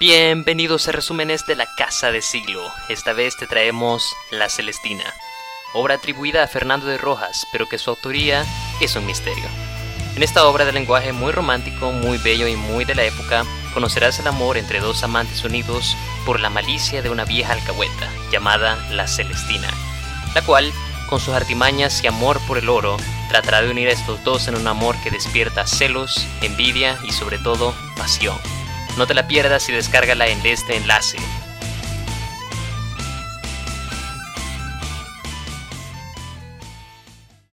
Bienvenidos a resúmenes de la Casa de Siglo. Esta vez te traemos La Celestina, obra atribuida a Fernando de Rojas, pero que su autoría es un misterio. En esta obra de lenguaje muy romántico, muy bello y muy de la época, conocerás el amor entre dos amantes unidos por la malicia de una vieja alcahueta llamada La Celestina, la cual, con sus artimañas y amor por el oro, tratará de unir a estos dos en un amor que despierta celos, envidia y sobre todo pasión. No te la pierdas y descárgala en este enlace